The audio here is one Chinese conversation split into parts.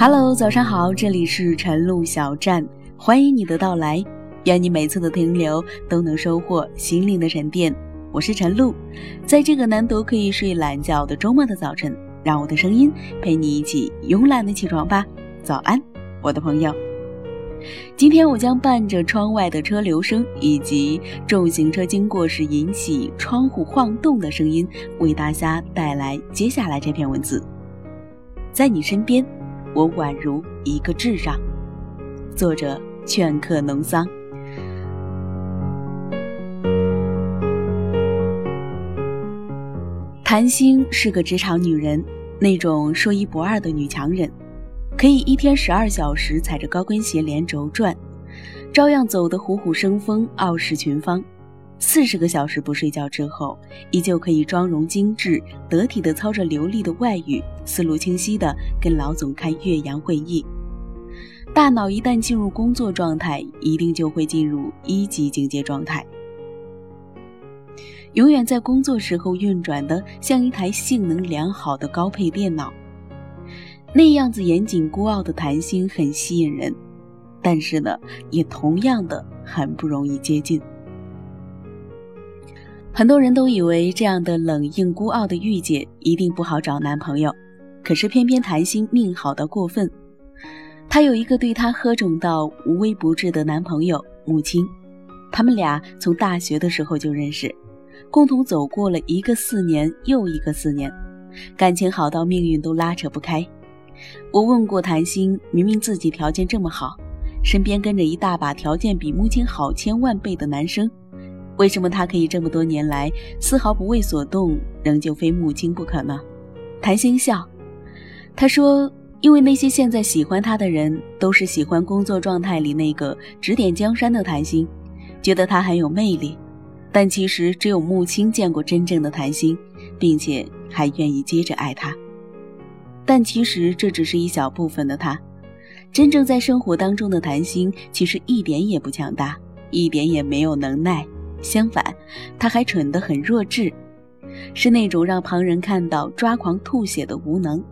Hello，早上好，这里是晨露小站，欢迎你的到来。愿你每次的停留都能收获心灵的沉淀。我是晨露，在这个难得可以睡懒觉的周末的早晨，让我的声音陪你一起慵懒的起床吧。早安，我的朋友。今天我将伴着窗外的车流声以及重型车经过时引起窗户晃动的声音，为大家带来接下来这篇文字。在你身边。我宛如一个智障。作者：劝客农桑。谭星是个职场女人，那种说一不二的女强人，可以一天十二小时踩着高跟鞋连轴转，照样走得虎虎生风、傲视群芳。四十个小时不睡觉之后，依旧可以妆容精致、得体的操着流利的外语，思路清晰的跟老总开岳阳会议。大脑一旦进入工作状态，一定就会进入一级警戒状态，永远在工作时候运转的像一台性能良好的高配电脑。那样子严谨孤傲的谭星很吸引人，但是呢，也同样的很不容易接近。很多人都以为这样的冷硬孤傲的御姐一定不好找男朋友，可是偏偏谭星命好到过分。她有一个对她呵肿到无微不至的男朋友母亲，他们俩从大学的时候就认识，共同走过了一个四年又一个四年，感情好到命运都拉扯不开。我问过谭星，明明自己条件这么好，身边跟着一大把条件比母亲好千万倍的男生。为什么他可以这么多年来丝毫不为所动，仍旧非木青不可呢？谭星笑，他说：“因为那些现在喜欢他的人，都是喜欢工作状态里那个指点江山的谭星，觉得他很有魅力。但其实只有木青见过真正的谭星，并且还愿意接着爱他。但其实这只是一小部分的他，真正在生活当中的谭星，其实一点也不强大，一点也没有能耐。”相反，他还蠢得很弱智，是那种让旁人看到抓狂吐血的无能。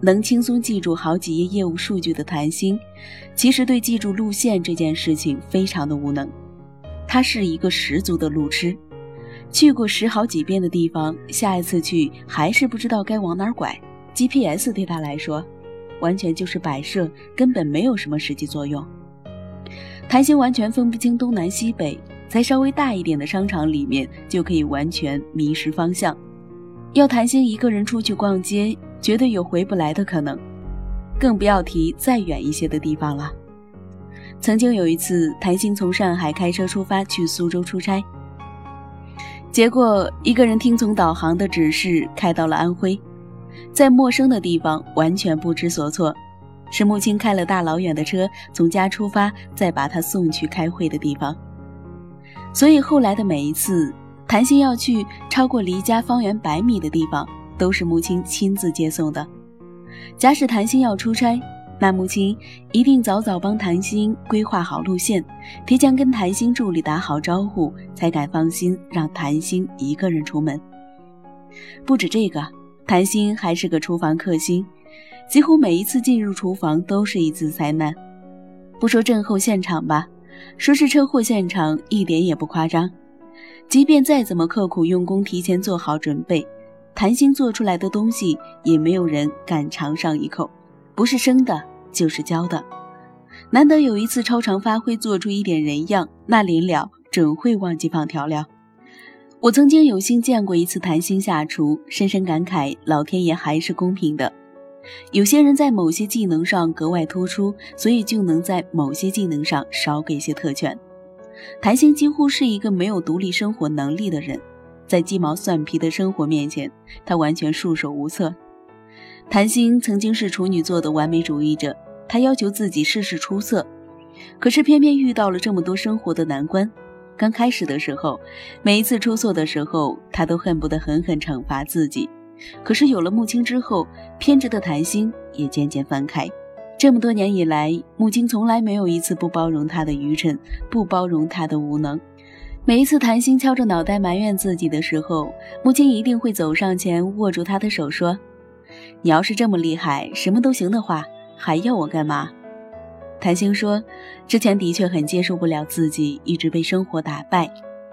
能轻松记住好几页业务数据的谭星，其实对记住路线这件事情非常的无能。他是一个十足的路痴，去过十好几遍的地方，下一次去还是不知道该往哪儿拐。GPS 对他来说，完全就是摆设，根本没有什么实际作用。谭星完全分不清东南西北，在稍微大一点的商场里面就可以完全迷失方向。要谭星一个人出去逛街，绝对有回不来的可能，更不要提再远一些的地方了。曾经有一次，谭星从上海开车出发去苏州出差，结果一个人听从导航的指示开到了安徽，在陌生的地方完全不知所措。是母亲开了大老远的车从家出发，再把他送去开会的地方。所以后来的每一次，谭鑫要去超过离家方圆百米的地方，都是母亲亲自接送的。假使谭鑫要出差，那母亲一定早早帮谭鑫规划好路线，提前跟谭鑫助理打好招呼，才敢放心让谭鑫一个人出门。不止这个，谭鑫还是个厨房克星。几乎每一次进入厨房都是一次灾难，不说震后现场吧，说是车祸现场一点也不夸张。即便再怎么刻苦用功，提前做好准备，谭鑫做出来的东西也没有人敢尝上一口，不是生的，就是焦的。难得有一次超常发挥，做出一点人样，那临了准会忘记放调料。我曾经有幸见过一次谭鑫下厨，深深感慨，老天爷还是公平的。有些人在某些技能上格外突出，所以就能在某些技能上少给些特权。谭星几乎是一个没有独立生活能力的人，在鸡毛蒜皮的生活面前，他完全束手无策。谭星曾经是处女座的完美主义者，他要求自己事事出色，可是偏偏遇到了这么多生活的难关。刚开始的时候，每一次出错的时候，他都恨不得狠狠惩罚自己。可是有了木青之后，偏执的谭星也渐渐放开。这么多年以来，木青从来没有一次不包容他的愚蠢，不包容他的无能。每一次谭星敲着脑袋埋怨自己的时候，木青一定会走上前握住他的手说：“你要是这么厉害，什么都行的话，还要我干嘛？谭星说：“之前的确很接受不了自己一直被生活打败，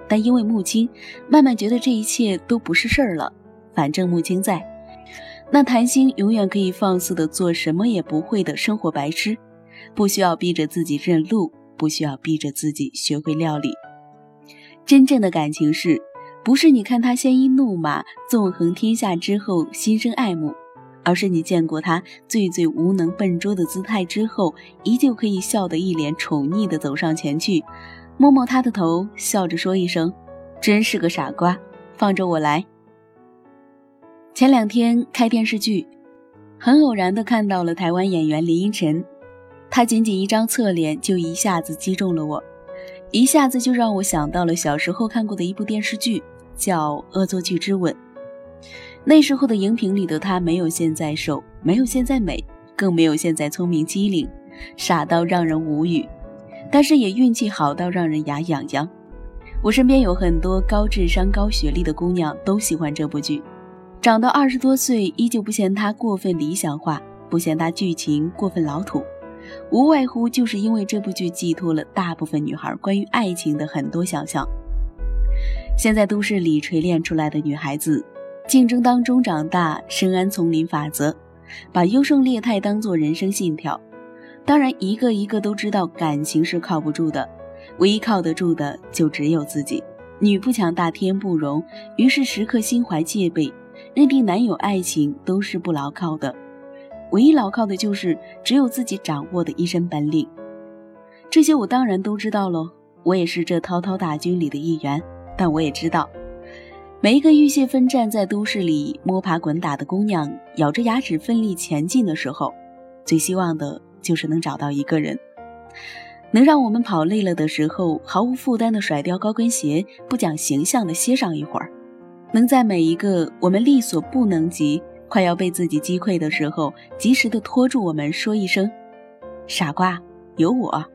但因为木青，慢慢觉得这一切都不是事儿了。反正木青在，那谭星永远可以放肆的做什么也不会的生活白痴，不需要逼着自己认路，不需要逼着自己学会料理。真正的感情是，不是你看他鲜衣怒马，纵横天下之后心生爱慕。”而是你见过他最最无能笨拙的姿态之后，依旧可以笑得一脸宠溺的走上前去，摸摸他的头，笑着说一声：“真是个傻瓜，放着我来。”前两天开电视剧，很偶然的看到了台湾演员林依晨，她仅仅一张侧脸就一下子击中了我，一下子就让我想到了小时候看过的一部电视剧，叫《恶作剧之吻》。那时候的荧屏里的她没有现在瘦，没有现在美，更没有现在聪明机灵，傻到让人无语，但是也运气好到让人牙痒痒。我身边有很多高智商、高学历的姑娘都喜欢这部剧，长到二十多岁依旧不嫌他过分理想化，不嫌他剧情过分老土，无外乎就是因为这部剧寄托了大部分女孩关于爱情的很多想象。现在都市里锤炼出来的女孩子。竞争当中长大，深谙丛林法则，把优胜劣汰当做人生信条。当然，一个一个都知道感情是靠不住的，唯一靠得住的就只有自己。女不强大天不容，于是时刻心怀戒备，认定男友爱情都是不牢靠的，唯一牢靠的就是只有自己掌握的一身本领。这些我当然都知道喽，我也是这滔滔大军里的一员，但我也知道。每一个浴血奋战在都市里摸爬滚打的姑娘，咬着牙齿奋力前进的时候，最希望的就是能找到一个人，能让我们跑累了的时候毫无负担地甩掉高跟鞋，不讲形象地歇上一会儿；能在每一个我们力所不能及、快要被自己击溃的时候，及时的拖住我们，说一声：“傻瓜，有我。”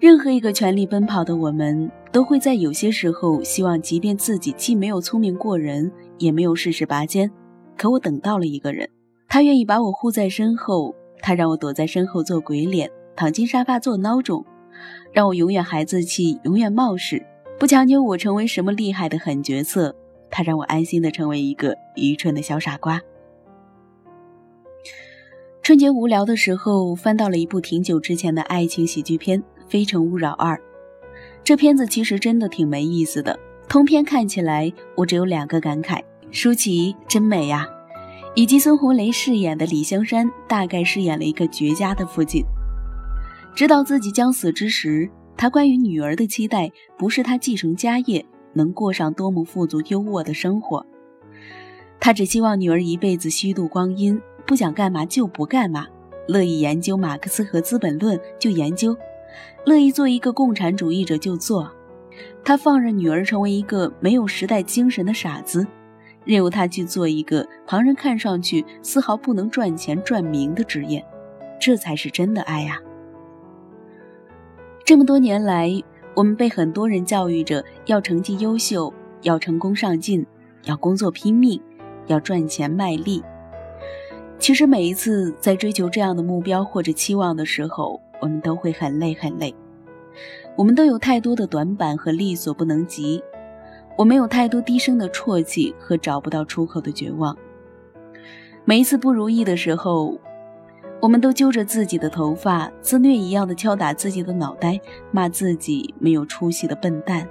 任何一个全力奔跑的我们，都会在有些时候希望，即便自己既没有聪明过人，也没有事事拔尖，可我等到了一个人，他愿意把我护在身后，他让我躲在身后做鬼脸，躺进沙发做孬种，让我永远孩子气，永远冒失，不强求我成为什么厉害的狠角色，他让我安心的成为一个愚蠢的小傻瓜。春节无聊的时候，翻到了一部挺久之前的爱情喜剧片。《非诚勿扰二》这片子其实真的挺没意思的。通篇看起来，我只有两个感慨：舒淇真美呀，以及孙红雷饰演的李香山大概饰演了一个绝佳的父亲。知道自己将死之时，他关于女儿的期待不是他继承家业，能过上多么富足优渥的生活，他只希望女儿一辈子虚度光阴，不想干嘛就不干嘛，乐意研究马克思和《资本论》就研究。乐意做一个共产主义者就做，他放任女儿成为一个没有时代精神的傻子，任由她去做一个旁人看上去丝毫不能赚钱赚名的职业，这才是真的爱呀！这么多年来，我们被很多人教育着要成绩优秀，要成功上进，要工作拼命，要赚钱卖力。其实每一次在追求这样的目标或者期望的时候，我们都会很累很累，我们都有太多的短板和力所不能及，我们有太多低声的啜泣和找不到出口的绝望。每一次不如意的时候，我们都揪着自己的头发，自虐一样的敲打自己的脑袋，骂自己没有出息的笨蛋。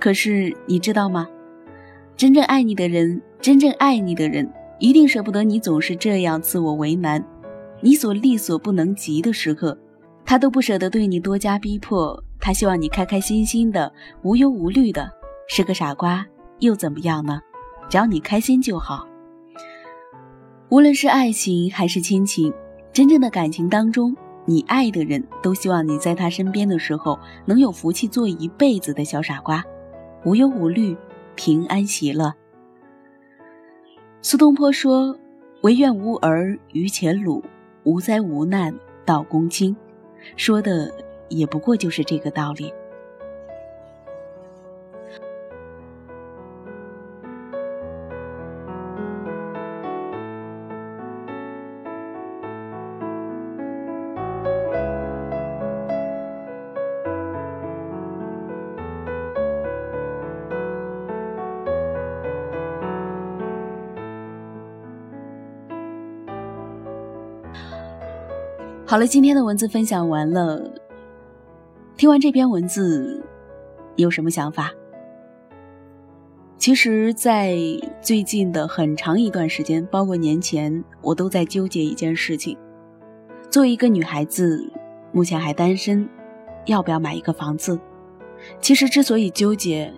可是你知道吗？真正爱你的人，真正爱你的人，一定舍不得你总是这样自我为难，你所力所不能及的时刻。他都不舍得对你多加逼迫，他希望你开开心心的、无忧无虑的，是个傻瓜又怎么样呢？只要你开心就好。无论是爱情还是亲情，真正的感情当中，你爱的人都希望你在他身边的时候能有福气做一辈子的小傻瓜，无忧无虑、平安喜乐。苏东坡说：“唯愿吾儿于前鲁，无灾无难到公卿。”说的也不过就是这个道理。好了，今天的文字分享完了。听完这篇文字，有什么想法？其实，在最近的很长一段时间，包括年前，我都在纠结一件事情：作为一个女孩子，目前还单身，要不要买一个房子？其实之所以纠结，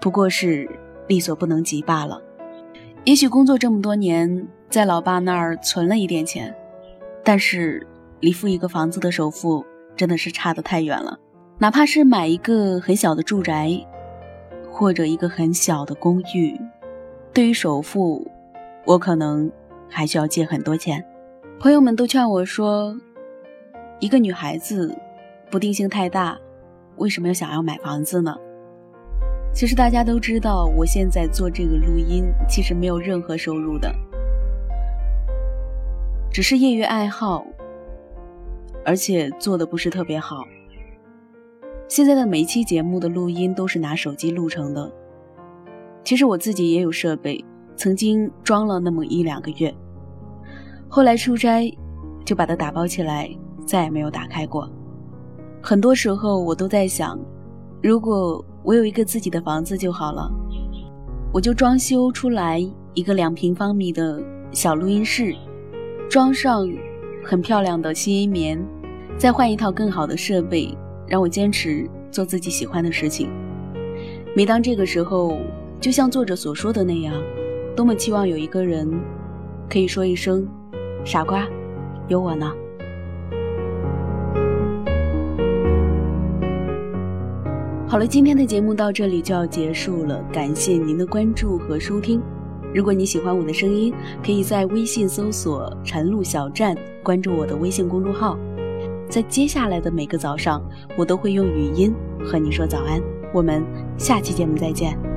不过是力所不能及罢了。也许工作这么多年，在老爸那儿存了一点钱。但是，离付一个房子的首付真的是差得太远了。哪怕是买一个很小的住宅，或者一个很小的公寓，对于首付，我可能还需要借很多钱。朋友们都劝我说，一个女孩子不定性太大，为什么要想要买房子呢？其实大家都知道，我现在做这个录音，其实没有任何收入的。只是业余爱好，而且做的不是特别好。现在的每一期节目的录音都是拿手机录成的。其实我自己也有设备，曾经装了那么一两个月，后来出差就把它打包起来，再也没有打开过。很多时候我都在想，如果我有一个自己的房子就好了，我就装修出来一个两平方米的小录音室。装上很漂亮的吸音棉，再换一套更好的设备，让我坚持做自己喜欢的事情。每当这个时候，就像作者所说的那样，多么期望有一个人可以说一声“傻瓜，有我呢”。好了，今天的节目到这里就要结束了，感谢您的关注和收听。如果你喜欢我的声音，可以在微信搜索“晨露小站”，关注我的微信公众号。在接下来的每个早上，我都会用语音和你说早安。我们下期节目再见。